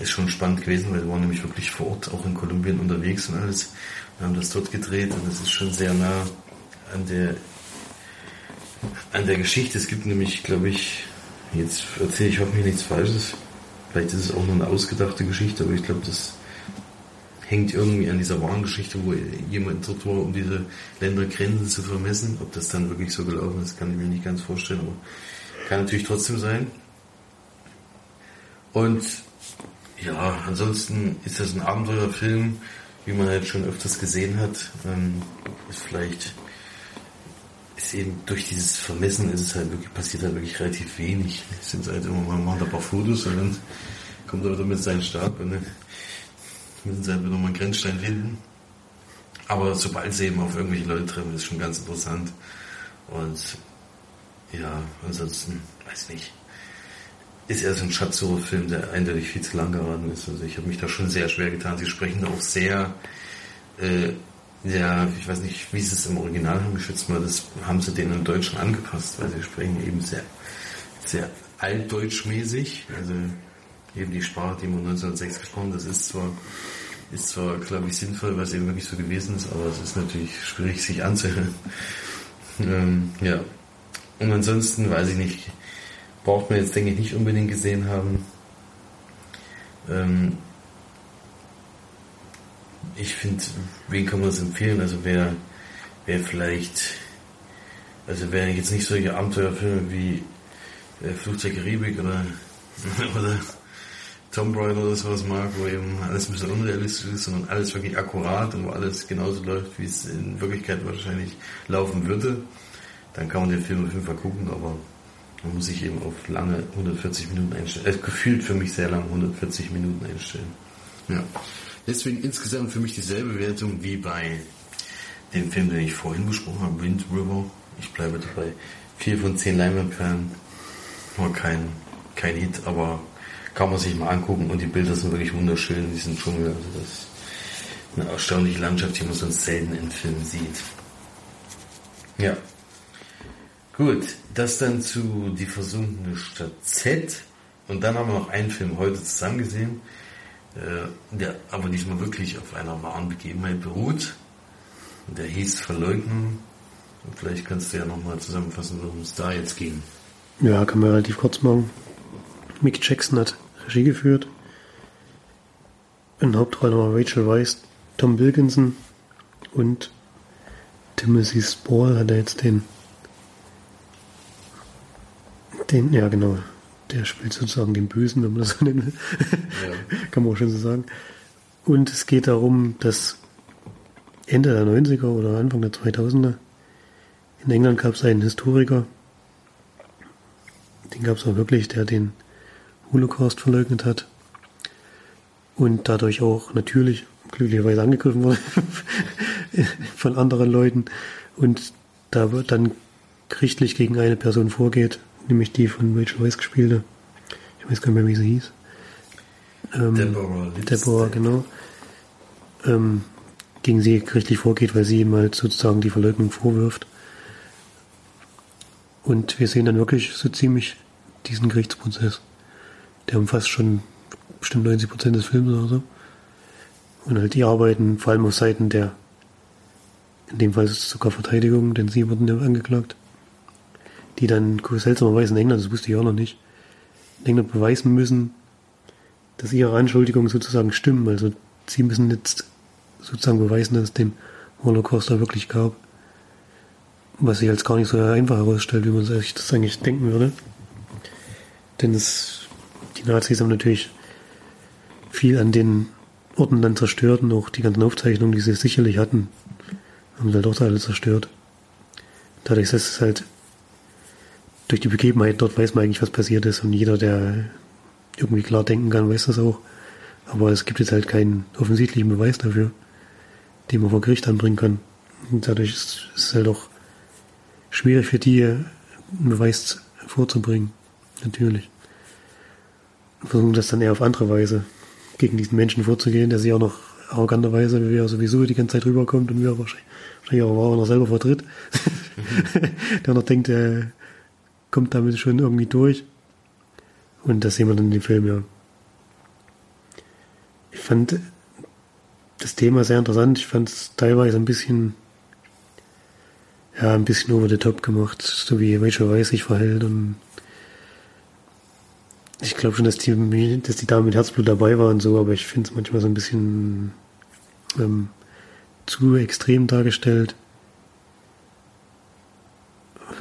ist schon spannend gewesen, weil wir waren nämlich wirklich vor Ort, auch in Kolumbien unterwegs und alles. Wir haben das dort gedreht und es ist schon sehr nah an der an der Geschichte. Es gibt nämlich, glaube ich, jetzt erzähle ich hoffentlich nichts Falsches. Vielleicht ist es auch nur eine ausgedachte Geschichte, aber ich glaube, das hängt irgendwie an dieser wahren Geschichte, wo jemand dort war, um diese Ländergrenzen zu vermessen. Ob das dann wirklich so gelaufen ist, kann ich mir nicht ganz vorstellen, aber kann natürlich trotzdem sein. Und ja, ansonsten ist das ein Abenteuerfilm, wie man halt schon öfters gesehen hat. Ähm, ist vielleicht ist eben durch dieses Vermessen ist es halt wirklich, passiert halt wirklich relativ wenig. Es sind halt immer mal, ein paar Fotos und dann kommt er wieder mit seinem Stab und dann müssen sie halt wieder mal einen Grenzstein finden. Aber sobald sie eben auf irgendwelche Leute treffen, ist schon ganz interessant. Und ja, ansonsten, weiß nicht. Ist eher so ein Schatzsucherfilm, der eindeutig viel zu lang geraten ist. Also ich habe mich da schon sehr schwer getan. Sie sprechen auch sehr äh, ja, ich weiß nicht, wie sie es im Original haben. Ich schätze das haben sie denen im Deutschen angepasst, weil sie sprechen eben sehr, sehr altdeutschmäßig. Also eben die Sprache, die man 1906 gesprochen das ist zwar, ist zwar, glaube ich, sinnvoll, es eben wirklich so gewesen ist, aber es ist natürlich schwierig, sich anzuhören. Ähm, ja. Und ansonsten, weiß ich nicht, braucht man jetzt, denke ich, nicht unbedingt gesehen haben. Ähm, ich finde, wen kann man das empfehlen? Also wer, wer vielleicht, also wer jetzt nicht solche Abenteuerfilme wie äh, Flugzeug Karibik oder, oder Tomb Raider oder sowas mag, wo eben alles ein bisschen unrealistisch ist, sondern alles wirklich akkurat und wo alles genauso läuft, wie es in Wirklichkeit wahrscheinlich laufen würde, dann kann man den Film auf jeden Fall gucken, aber man muss sich eben auf lange 140 Minuten einstellen. Äh, gefühlt für mich sehr lange 140 Minuten einstellen. Ja. Deswegen insgesamt für mich dieselbe Wertung wie bei dem Film, den ich vorhin besprochen habe, Wind River. Ich bleibe dabei. Vier von zehn Leinwandperlen. War kein, kein Hit, aber kann man sich mal angucken und die Bilder sind wirklich wunderschön in diesem Dschungel. Also das ist eine erstaunliche Landschaft, die man sonst selten in Filmen sieht. Ja. Gut, das dann zu Die versunkene Stadt Z. Und dann haben wir noch einen Film heute zusammen gesehen äh, der aber diesmal wirklich auf einer wahren Begebenheit beruht. Der hieß Verleugnen. Und vielleicht kannst du ja nochmal zusammenfassen, worum es da jetzt ging. Ja, kann man relativ kurz machen. Mick Jackson hat Regie geführt. in der Hauptrolle noch Rachel Weisz, Tom Wilkinson und Timothy Spall hat er jetzt den, den, ja genau, der spielt sozusagen den Bösen, wenn man das so nennen will. Ja. Kann man auch schon so sagen. Und es geht darum, dass Ende der 90er oder Anfang der 2000er in England gab es einen Historiker, den gab es auch wirklich, der den Holocaust verleugnet hat und dadurch auch natürlich glücklicherweise angegriffen wurde von anderen Leuten und da wird dann gerichtlich gegen eine Person vorgeht, nämlich die von Rachel Weisz gespielte. Ich weiß gar nicht mehr, wie sie hieß. Ähm, Deborah. Deborah, genau. Ähm, gegen sie gerichtlich vorgeht, weil sie ihm halt sozusagen die Verleugnung vorwirft. Und wir sehen dann wirklich so ziemlich diesen Gerichtsprozess. Der umfasst schon bestimmt 90 Prozent des Films oder so. Und halt die arbeiten vor allem auf Seiten der, in dem Fall ist es sogar Verteidigung, denn sie wurden ja angeklagt, die dann seltsamerweise in England, das wusste ich auch noch nicht, in England beweisen müssen, dass ihre Anschuldigungen sozusagen stimmen. Also sie müssen jetzt sozusagen beweisen, dass es den Holocaust da wirklich gab. Was sich als gar nicht so einfach herausstellt, wie man sich das eigentlich denken würde. Denn es, die Nazis haben natürlich viel an den Orten dann zerstört und auch die ganzen Aufzeichnungen, die sie sicherlich hatten, haben sie halt auch alle zerstört. Dadurch ist es halt durch die Begebenheit dort weiß man eigentlich, was passiert ist und jeder, der irgendwie klar denken kann, weiß das auch. Aber es gibt jetzt halt keinen offensichtlichen Beweis dafür, den man vor Gericht anbringen kann. Und dadurch ist es halt auch schwierig für die, einen Beweis vorzubringen. Natürlich. Versuchen das dann eher auf andere Weise gegen diesen Menschen vorzugehen, der sich auch noch arroganterweise, wie er sowieso die ganze Zeit rüberkommt und wie er wahrscheinlich, wahrscheinlich auch noch selber vertritt, der noch denkt, er kommt damit schon irgendwie durch. Und das sehen wir dann in dem Film, ja. Ich fand das Thema sehr interessant. Ich fand es teilweise ein bisschen, ja, ein bisschen over the top gemacht, so wie Rachel Weisz sich verhält und ich glaube schon, dass die, dass die Dame mit Herzblut dabei war und so, aber ich finde es manchmal so ein bisschen ähm, zu extrem dargestellt.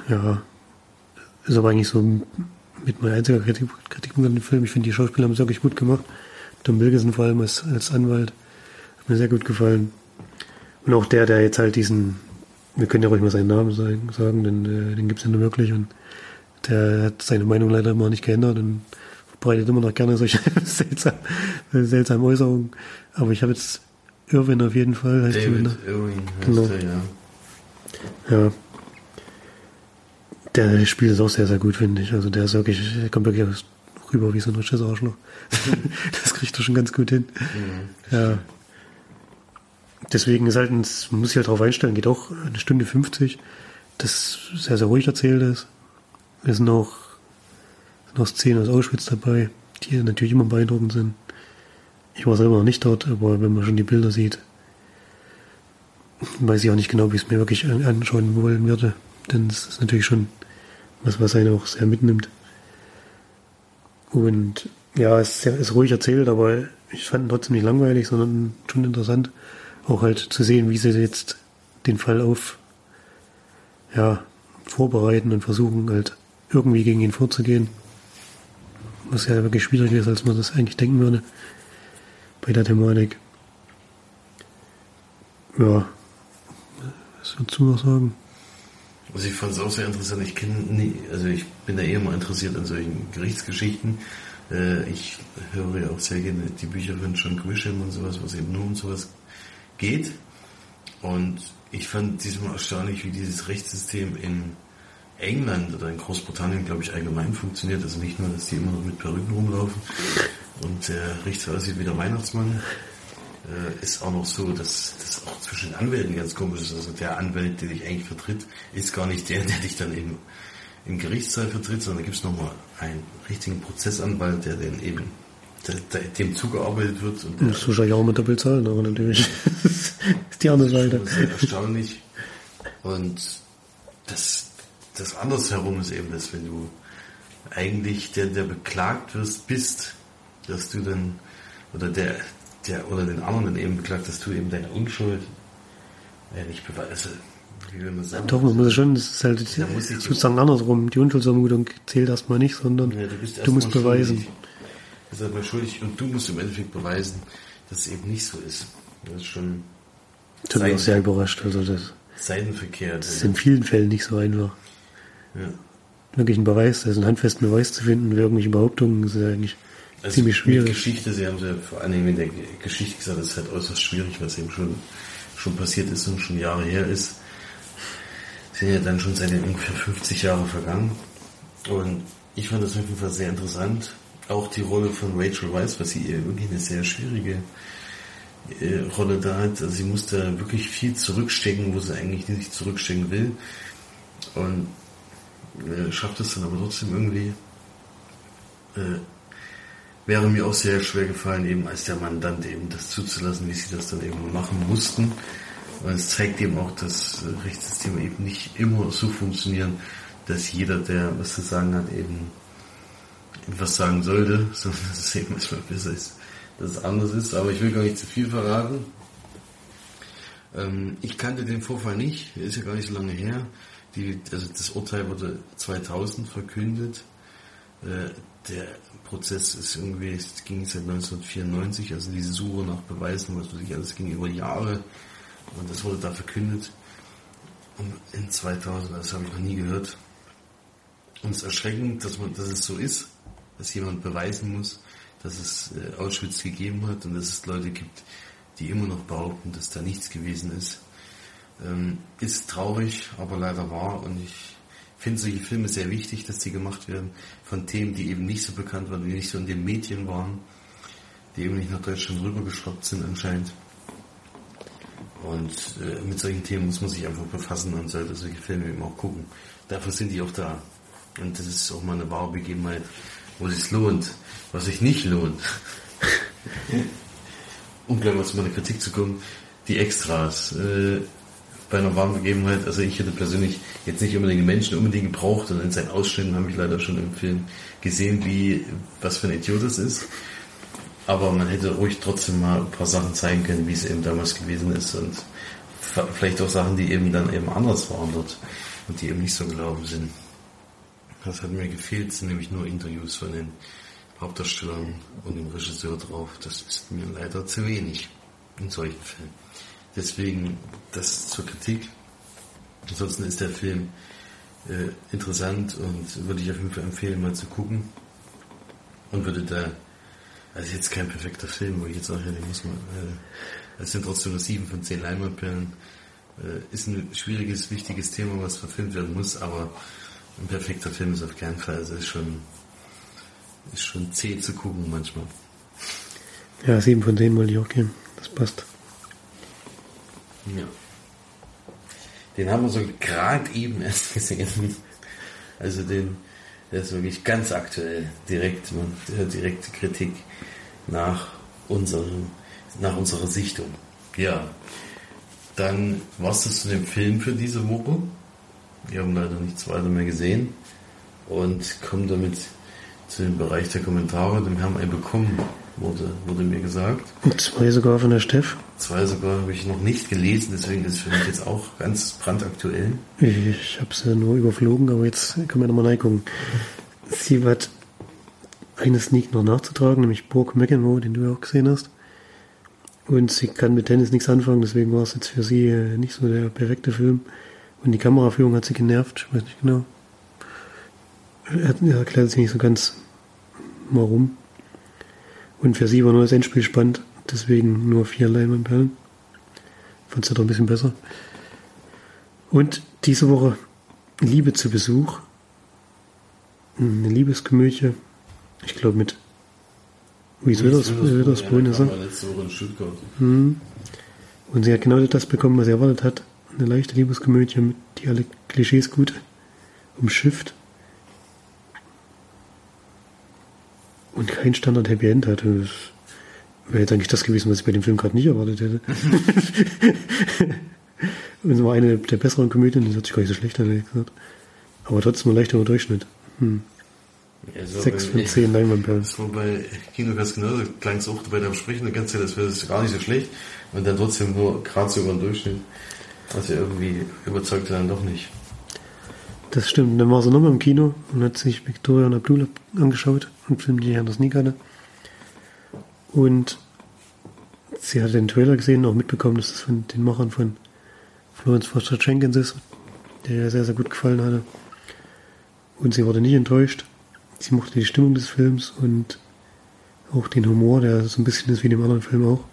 Ja, ist aber eigentlich so mit meiner einziger Kritik, Kritikpunkt an dem Film. Ich finde, die Schauspieler haben es wirklich gut gemacht. Tom Wilkinson vor allem als, als Anwalt hat mir sehr gut gefallen. Und auch der, der jetzt halt diesen, wir können ja ruhig mal seinen Namen sagen, sagen denn äh, den gibt es ja nur wirklich und der hat seine Meinung leider immer nicht geändert und verbreitet immer noch gerne solche seltsamen, seltsamen Äußerungen. Aber ich habe jetzt Irwin auf jeden Fall. Heißt David Irwin heißt genau. der, ja. Ja. Der spielt es auch sehr, sehr gut, finde ich. Also der ist wirklich, der kommt wirklich rüber wie so ein richtiges Arschloch. das kriegt er schon ganz gut hin. Mhm, ja. Deswegen ist halt, ein, man muss sich halt darauf einstellen, geht auch eine Stunde 50, das sehr, sehr ruhig erzählt ist. Es sind auch noch Szenen aus Auschwitz dabei, die natürlich immer beeindruckend sind. Ich war selber noch nicht dort, aber wenn man schon die Bilder sieht, weiß ich auch nicht genau, wie ich es mir wirklich anschauen wollen würde. Denn es ist natürlich schon was, was einen auch sehr mitnimmt. Und ja, es ist, sehr, ist ruhig erzählt, aber ich fand ihn trotzdem nicht langweilig, sondern schon interessant, auch halt zu sehen, wie sie jetzt den Fall auf, ja, vorbereiten und versuchen halt irgendwie gegen ihn vorzugehen was ja wirklich schwieriger ist, als man das eigentlich denken würde bei der Thematik. Ja, was würdest du noch sagen? Also ich fand es auch sehr interessant. Ich kenne nie, also ich bin da eh immer interessiert an solchen Gerichtsgeschichten. Äh, ich höre ja auch sehr gerne die Bücher von John Grisham und sowas, was eben nur um sowas geht. Und ich fand diesmal erstaunlich, wie dieses Rechtssystem in England oder in Großbritannien, glaube ich, allgemein funktioniert. Also nicht nur, dass die immer noch mit Perücken rumlaufen und der Richter aussieht wie der Weihnachtsmann. Äh, ist auch noch so, dass das auch zwischen Anwälten ganz komisch ist. Also der Anwalt, der dich eigentlich vertritt, ist gar nicht der, der dich dann eben im Gerichtssaal vertritt, sondern da gibt es nochmal einen richtigen Prozessanwalt, der den eben der, der, dem zugearbeitet wird. Und der, Musst du wahrscheinlich auch mit doppelt zahlen, aber natürlich ist die andere Seite. Das ist erstaunlich. Und das, das andersherum ist eben das, wenn du eigentlich der, der beklagt wirst, bist, dass du dann, oder der, der oder den anderen dann eben beklagt, dass du eben deine Unschuld äh, nicht beweist. Also, wie will man sagen? Doch, man muss es schon, das ist halt ich- sozusagen andersrum. Die Unschuldsvermutung zählt erstmal nicht, sondern Ja, du, du musst beweisen. schuldig. Du bist erstmal schuldig und du musst im Endeffekt beweisen, dass es eben nicht so ist. Das ist schon Ich bin auch sehr überrascht. Also das, Seitenverkehr. das ist in vielen Fällen nicht so einfach. Ja. Wirklich einen Beweis, also einen handfesten Beweis zu finden für irgendwelche Behauptungen, ist ja eigentlich Also ziemlich schwierig. Geschichte, Sie haben es ja vor allen Dingen in der Geschichte gesagt, das ist halt äußerst schwierig, was eben schon, schon passiert ist und schon Jahre her ist. Sind ja dann schon seit ungefähr 50 Jahre vergangen. Und ich fand das auf jeden Fall sehr interessant. Auch die Rolle von Rachel Weisz, was sie ihr wirklich eine sehr schwierige äh, Rolle da hat. Also sie musste wirklich viel zurückstecken, wo sie eigentlich nicht zurückstecken will. Und äh, schafft es dann aber trotzdem irgendwie. Äh, wäre mir auch sehr schwer gefallen, eben als der Mandant eben das zuzulassen, wie sie das dann eben machen mussten. Und es zeigt eben auch, dass äh, Rechtssysteme eben nicht immer so funktionieren, dass jeder, der was zu sagen hat, eben etwas sagen sollte, sondern dass es eben manchmal besser ist, dass es anders ist. Aber ich will gar nicht zu viel verraten. Ähm, ich kannte den Vorfall nicht, ist ja gar nicht so lange her. Die, also das Urteil wurde 2000 verkündet. Äh, der Prozess ist irgendwie, es ging seit 1994, also diese Suche nach Beweisen, was weiß ich, alles ging über Jahre und das wurde da verkündet. Und in 2000, das habe ich noch nie gehört. Und es ist erschreckend, dass man, dass es so ist, dass jemand beweisen muss, dass es äh, Auschwitz gegeben hat und dass es Leute gibt, die immer noch behaupten, dass da nichts gewesen ist. Ähm, ist traurig, aber leider wahr und ich finde solche Filme sehr wichtig, dass die gemacht werden von Themen, die eben nicht so bekannt waren, die nicht so in den Medien waren, die eben nicht nach Deutschland rübergeschwappt sind anscheinend. Und äh, mit solchen Themen muss man sich einfach befassen und sollte solche Filme eben auch gucken. Dafür sind die auch da. Und das ist auch mal eine wahre Begebenheit, wo es lohnt. Was sich nicht lohnt, um gleich mal zu meiner Kritik zu kommen, die Extras. Äh, bei einer warmen Begebenheit, also ich hätte persönlich jetzt nicht unbedingt Menschen unbedingt gebraucht und in seinen Ausschnitten habe ich leider schon im Film gesehen, wie, was für ein Idiot das ist. Aber man hätte ruhig trotzdem mal ein paar Sachen zeigen können, wie es eben damals gewesen ist und vielleicht auch Sachen, die eben dann eben anders waren dort und die eben nicht so gelaufen sind. Das hat mir gefehlt, sind nämlich nur Interviews von den Hauptdarstellern und dem Regisseur drauf. Das ist mir leider zu wenig in solchen Filmen. Deswegen das zur Kritik. Ansonsten ist der Film äh, interessant und würde ich auf jeden Fall empfehlen, mal zu gucken. Und würde da, also jetzt kein perfekter Film, wo ich jetzt sage, ja, den muss man, äh, es sind trotzdem nur sieben von zehn Leinwandperlen. Äh, ist ein schwieriges, wichtiges Thema, was verfilmt werden muss, aber ein perfekter Film ist auf keinen Fall. Also ist schon, ist schon zäh zu gucken manchmal. Ja, sieben von denen wollte ich auch geben. Das passt. Ja. Den haben wir so gerade eben erst gesehen. Also den, der ist wirklich ganz aktuell. Direkt, man hört direkte Kritik nach unserem, nach unserer Sichtung. Ja. Dann war's das zu dem Film für diese Woche. Wir haben leider nichts weiter mehr gesehen. Und kommen damit zu dem Bereich der Kommentare. Den haben wir bekommen, wurde, wurde mir gesagt. Und zwei sogar von der Steff. Zwei sogar habe ich noch nicht gelesen, deswegen ist es für mich jetzt auch ganz brandaktuell. Ich habe sie nur überflogen, aber jetzt können wir nochmal reingucken. Sie hat eine Sneak noch nachzutragen, nämlich Burg McEnroe, den du ja auch gesehen hast. Und sie kann mit Tennis nichts anfangen, deswegen war es jetzt für sie äh, nicht so der perfekte Film. Und die Kameraführung hat sie genervt, ich weiß nicht genau. Er erklärt sich nicht so ganz warum. Und für sie war nur das Endspiel spannend, deswegen nur vier Leinwandperlen. Fand sie doch ein bisschen besser. Und diese Woche Liebe zu Besuch. Eine Liebeskomödie. Ich glaube mit Reese Witherspoon, ist er. Mhm. Und sie hat genau das bekommen, was sie erwartet hat. Eine leichte Liebeskomödie, die alle Klischees gut umschifft. Und kein Standard Happy End hat. Das wäre jetzt eigentlich das gewesen, was ich bei dem Film gerade nicht erwartet hätte. Und es war eine der besseren Komödien, das hat sich gar nicht so schlecht an, gesagt. Aber trotzdem ein leichterer Durchschnitt. Hm. Ja, so Sechs bei- von zehn Leinwandperlen. Das war bei Kinocast genauso, klang es auch bei deinem Sprechen die ganze Zeit, das wäre gar nicht so schlecht. Und dann trotzdem nur gerade so über den Durchschnitt. Also irgendwie überzeugte dann doch nicht. Das stimmt. Und dann war sie nochmal im Kino und hat sich Victoria und Abdullah angeschaut, einen Film, den ich anders nie kannte. Und sie hat den Trailer gesehen und auch mitbekommen, dass es von den Machern von Florence Foster Jenkins ist, der ihr sehr, sehr gut gefallen hatte. Und sie wurde nicht enttäuscht. Sie mochte die Stimmung des Films und auch den Humor, der so ein bisschen ist wie dem anderen Film auch.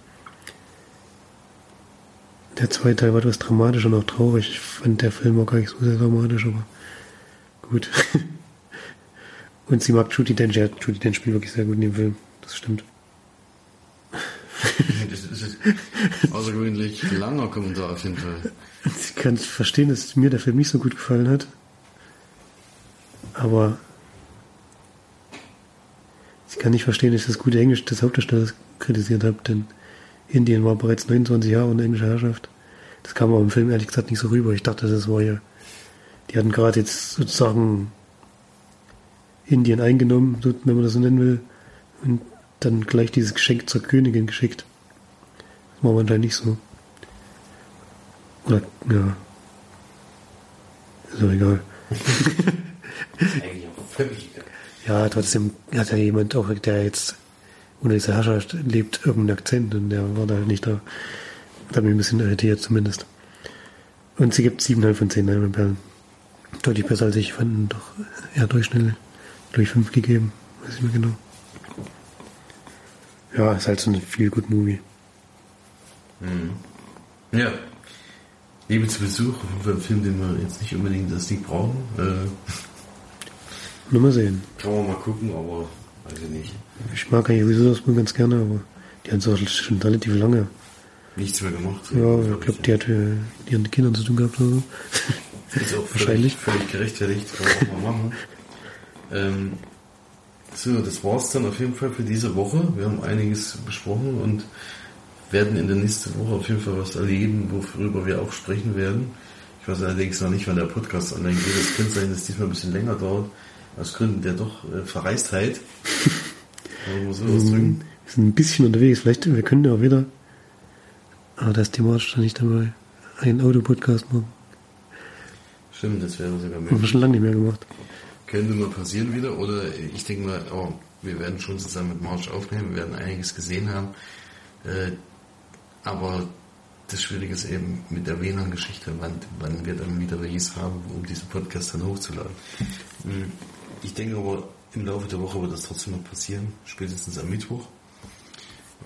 Der zweite Teil war etwas dramatischer und auch traurig. Ich fand der Film auch gar nicht so sehr dramatisch, aber gut. und sie mag Judy Dench. Ja, Judy Dench spielt wirklich sehr gut in dem Film. Das stimmt. Das ist außergewöhnlich langer Kommentar auf jeden Fall. Ich kann verstehen, dass mir der Film nicht so gut gefallen hat. Aber ich kann nicht verstehen, dass ich das gute Englisch des Hauptdarstellers kritisiert habe, denn Indien war bereits 29 Jahre unter englischer Herrschaft. Das kam aber im Film ehrlich gesagt nicht so rüber. Ich dachte, das war ja. Die hatten gerade jetzt sozusagen Indien eingenommen, wenn man das so nennen will, und dann gleich dieses Geschenk zur Königin geschickt. Das war aber anscheinend nicht so. Oder, ja. Ist doch egal. Ja, trotzdem hat ja jemand auch, der jetzt unter dieser Herrschaft lebt, irgendeinen Akzent und der war da nicht da. Das hat mich ein bisschen irritiert zumindest. Und sie gibt 7,5 von 10 Leinwandperlen. Deutlich besser als ich fand, doch eher durchschnittlich. Durch 5 gegeben, weiß ich mehr genau. Ja, ist halt so ein viel gut Movie. Ja. Liebe zu Besuch, ein Film, den wir jetzt nicht unbedingt das Ding brauchen. Äh, Nur mal sehen. kann man mal gucken, aber weiß ich nicht. Ich mag eigentlich sowieso das Buch ganz gerne, aber die haben es schon relativ lange. Nichts mehr gemacht. Ja, ich glaube, die hat äh, mit ihren Kindern zu tun gehabt oder so. Ist auch Wahrscheinlich. völlig, völlig gerechtfertigt. Ähm, so, das war's dann auf jeden Fall für diese Woche. Wir haben einiges besprochen und werden in der nächsten Woche auf jeden Fall was erleben, worüber wir auch sprechen werden. Ich weiß allerdings noch nicht, wann der Podcast online geht. Es könnte sein, dass es diesmal ein bisschen länger dauert, aus Gründen der doch äh, Verreistheit. Wir so ausdrücken? Wir sind ein bisschen unterwegs. Vielleicht, wir können ja auch wieder, aber da ist thematisch dann nicht dabei, einen Autopodcast machen. Stimmt, das wäre sogar Haben wir möglich. schon lange nicht mehr gemacht. Könnte mal passieren wieder, oder ich denke mal, oh, wir werden schon zusammen mit March aufnehmen, wir werden einiges gesehen haben. Äh, aber das Schwierige ist eben mit der WLAN-Geschichte, wann, wann wir dann wieder welches haben, um diesen Podcast dann hochzuladen. Hm, Ich denke aber, im Laufe der Woche wird das trotzdem noch passieren, spätestens am Mittwoch.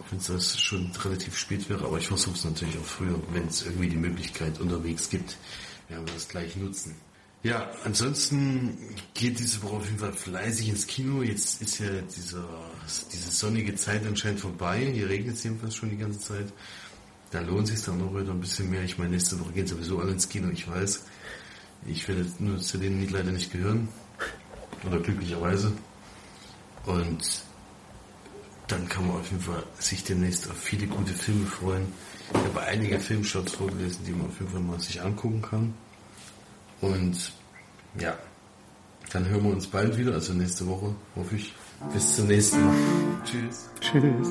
Auch wenn es das schon relativ spät wäre, aber ich versuche es natürlich auch früher, wenn es irgendwie die Möglichkeit unterwegs gibt, werden wir das gleich nutzen. Ja, ansonsten geht diese Woche auf jeden Fall fleißig ins Kino. Jetzt ist ja dieser, diese sonnige Zeit anscheinend vorbei. Hier regnet es jedenfalls schon die ganze Zeit. Da lohnt sich dann auch wieder ein bisschen mehr. Ich meine, nächste Woche gehen sowieso alle ins Kino, ich weiß. Ich werde nur zu denen nicht leider nicht gehören. Oder glücklicherweise. Und dann kann man auf jeden Fall sich demnächst auf viele gute Filme freuen. Ich habe einige Filmshots vorgelesen, die man auf jeden Fall mal sich angucken kann. Und ja, dann hören wir uns bald wieder, also nächste Woche, hoffe ich. Bis zum nächsten Mal. Tschüss. Tschüss.